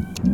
Mm-hmm.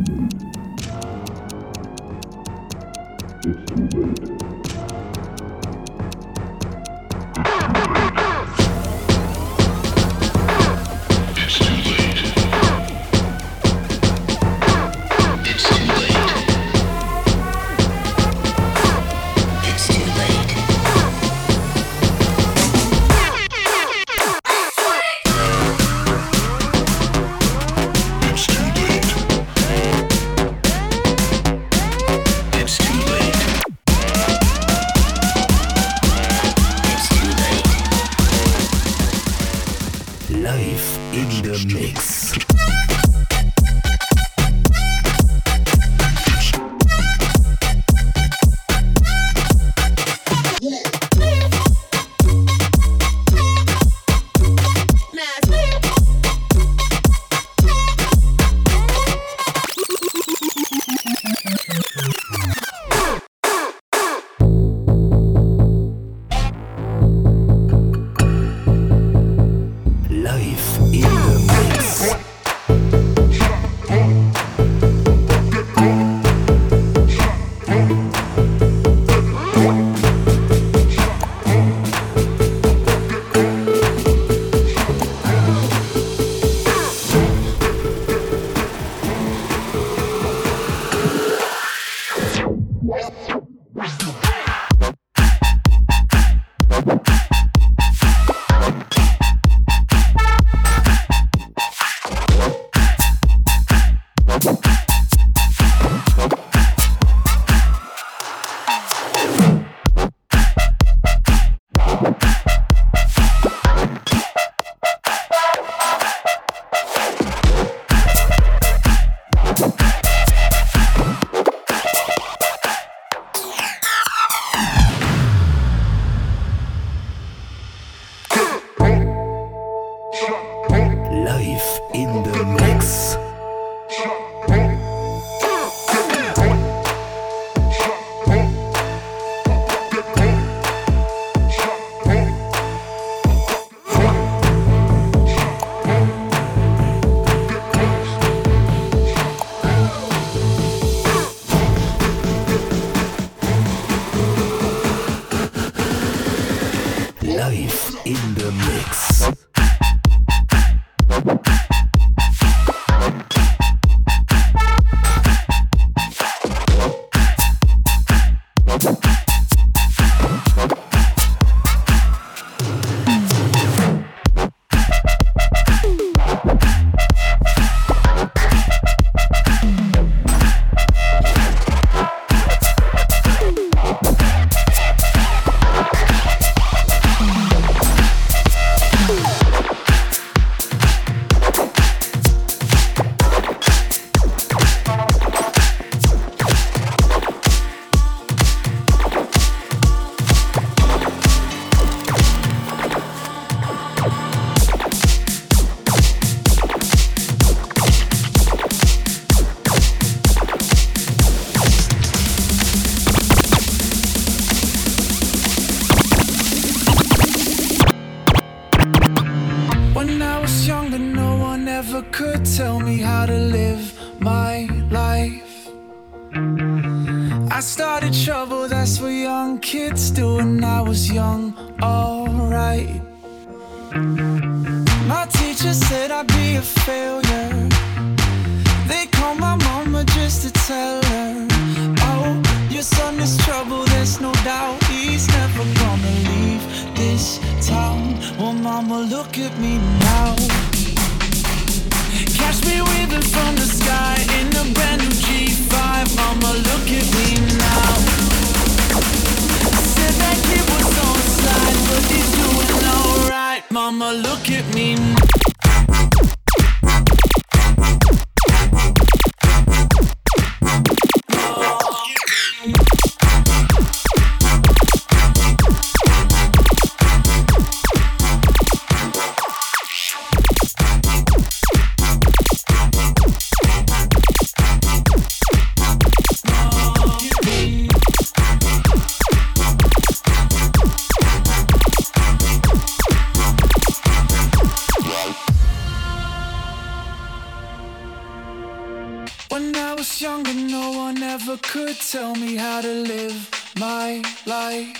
You could tell me how to live my life.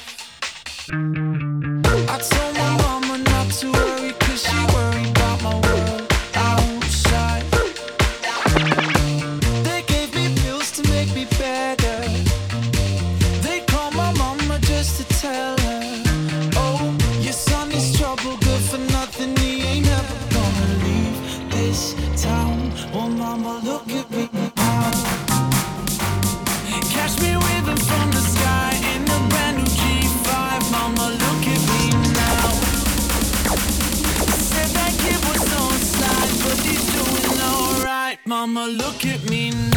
I told mama, look at me now.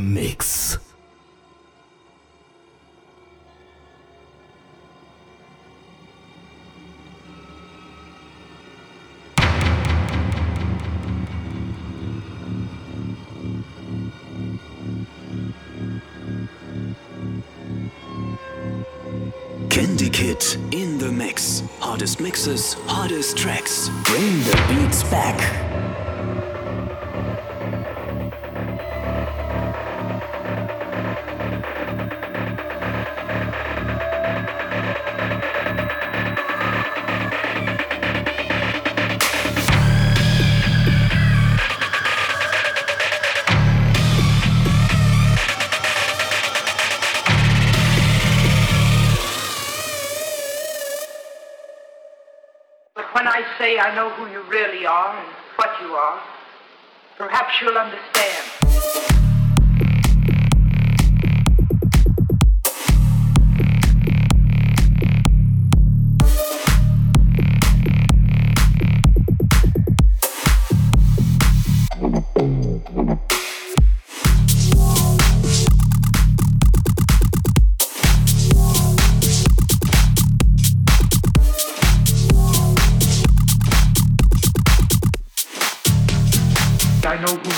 mix. Candy kit in the mix. Hardest mixes, hardest tracks. Bring the beats back. I know who you really are and what you are, perhaps you'll understand.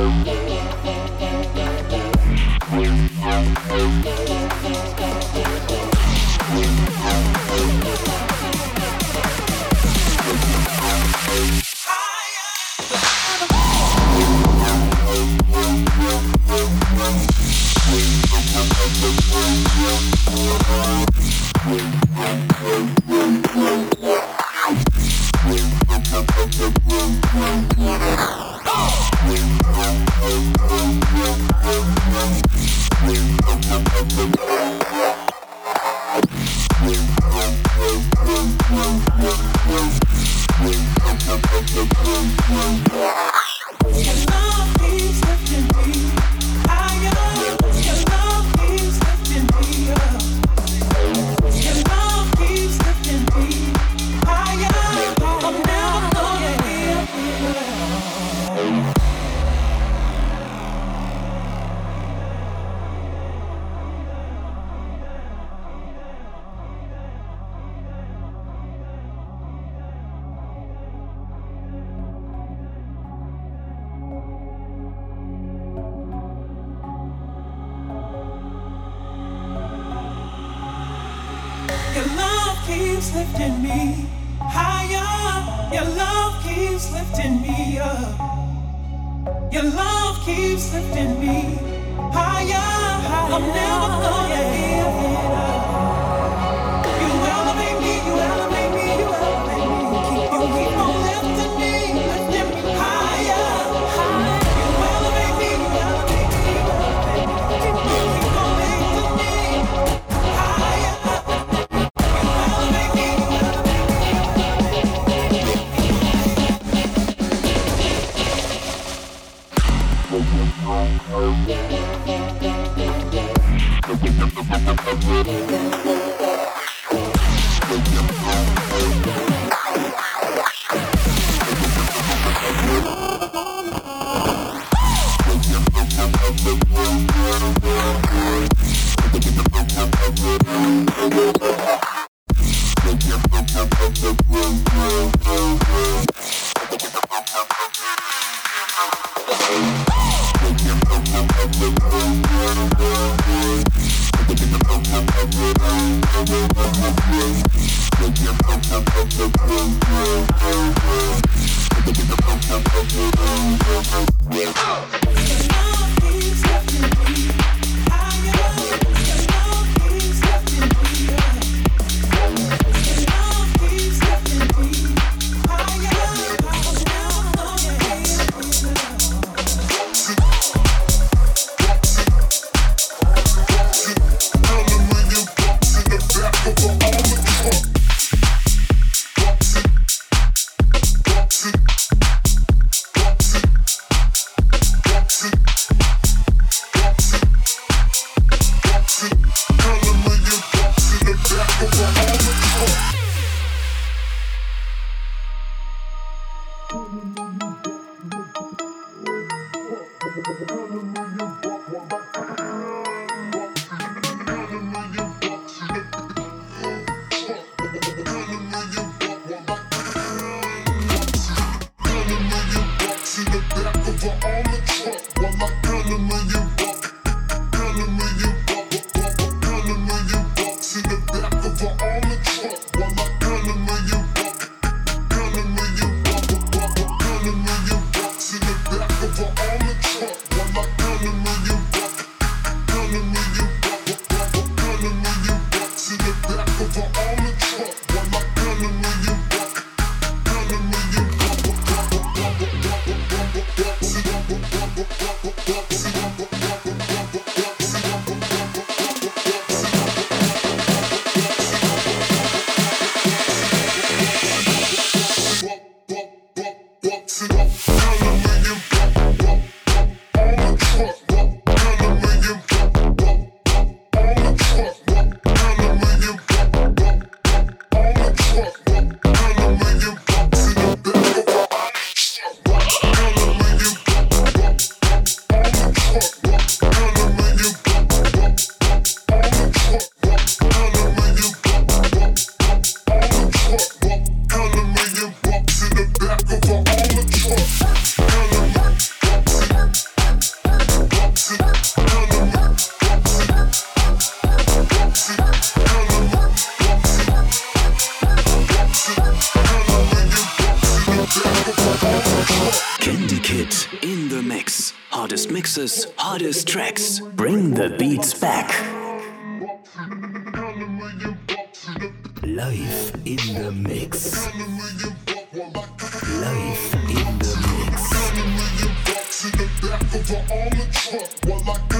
Bye. The her armored truck while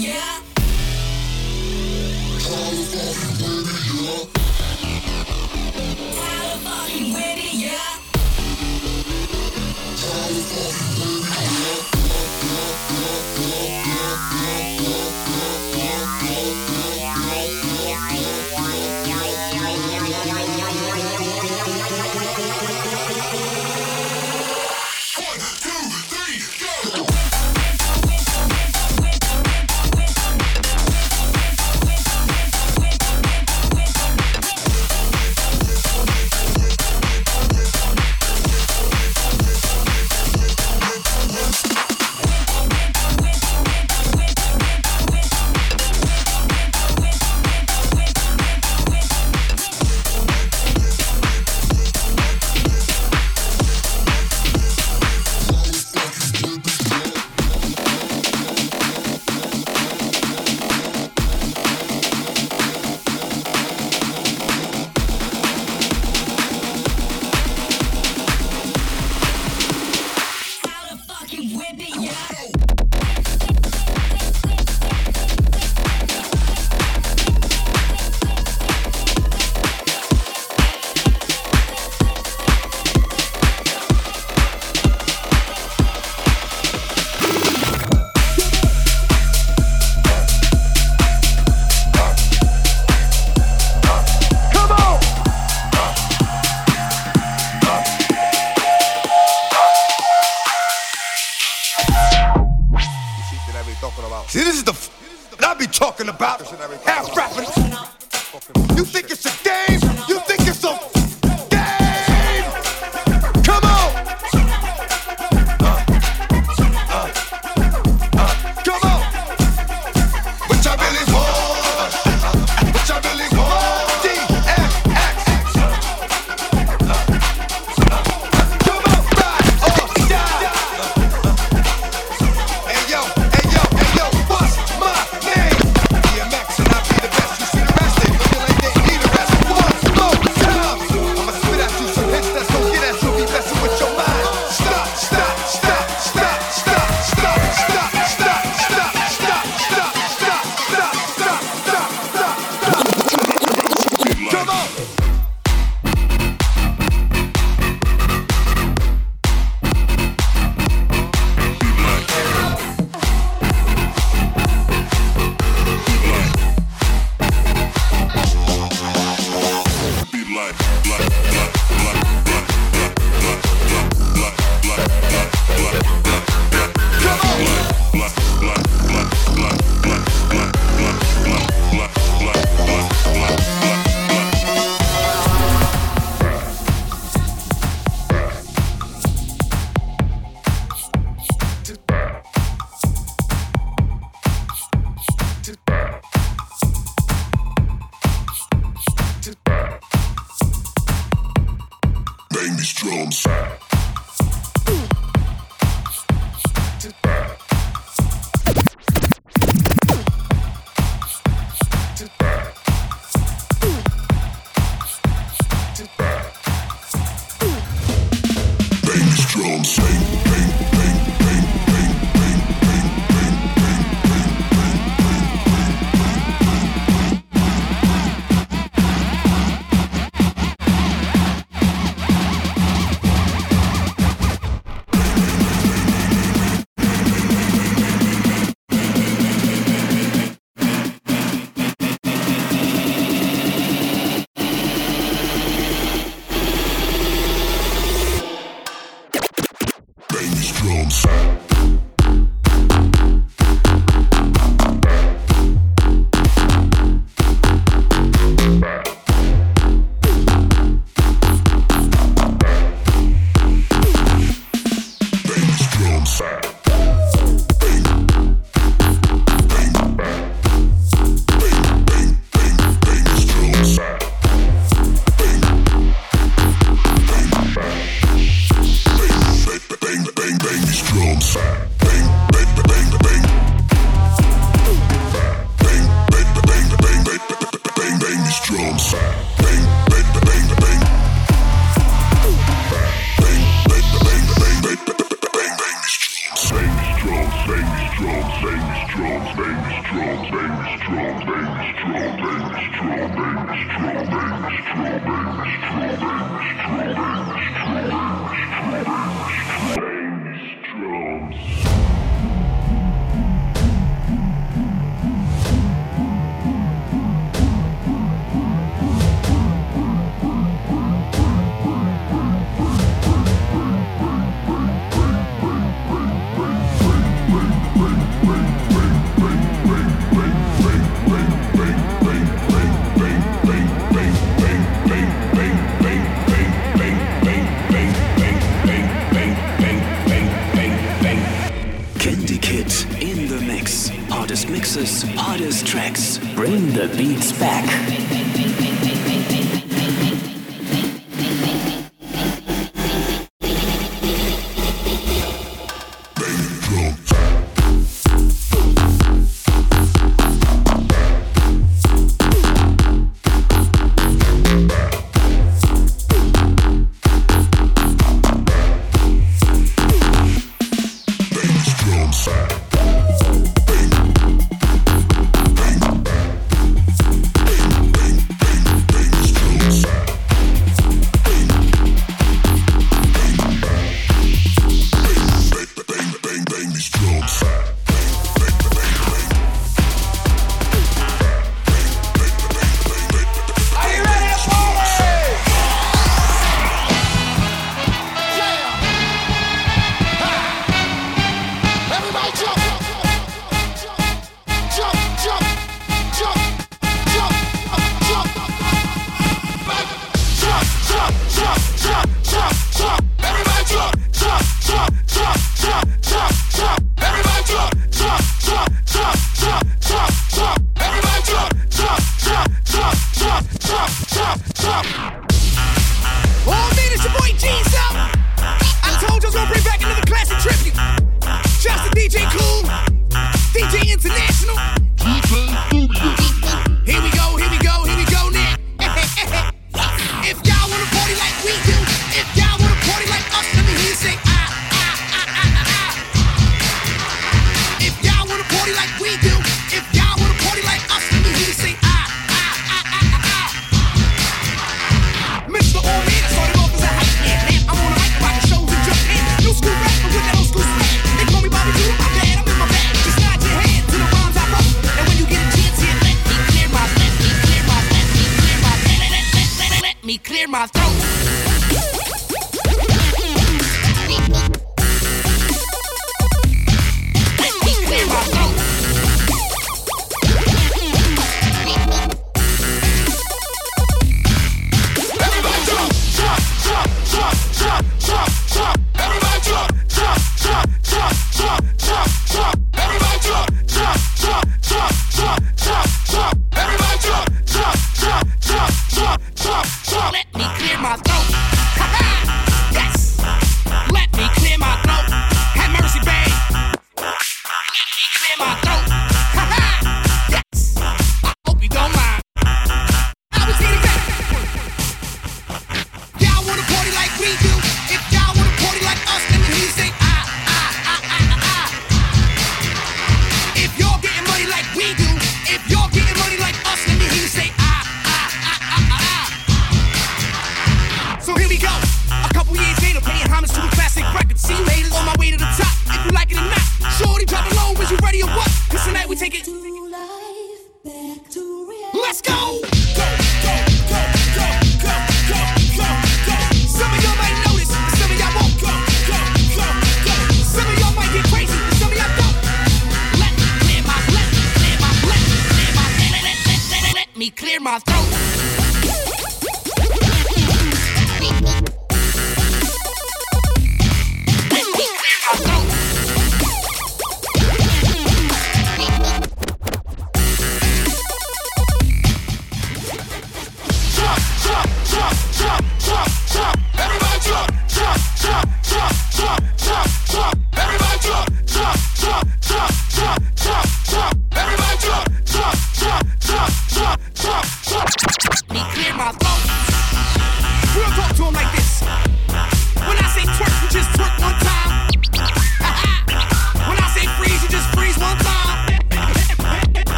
Come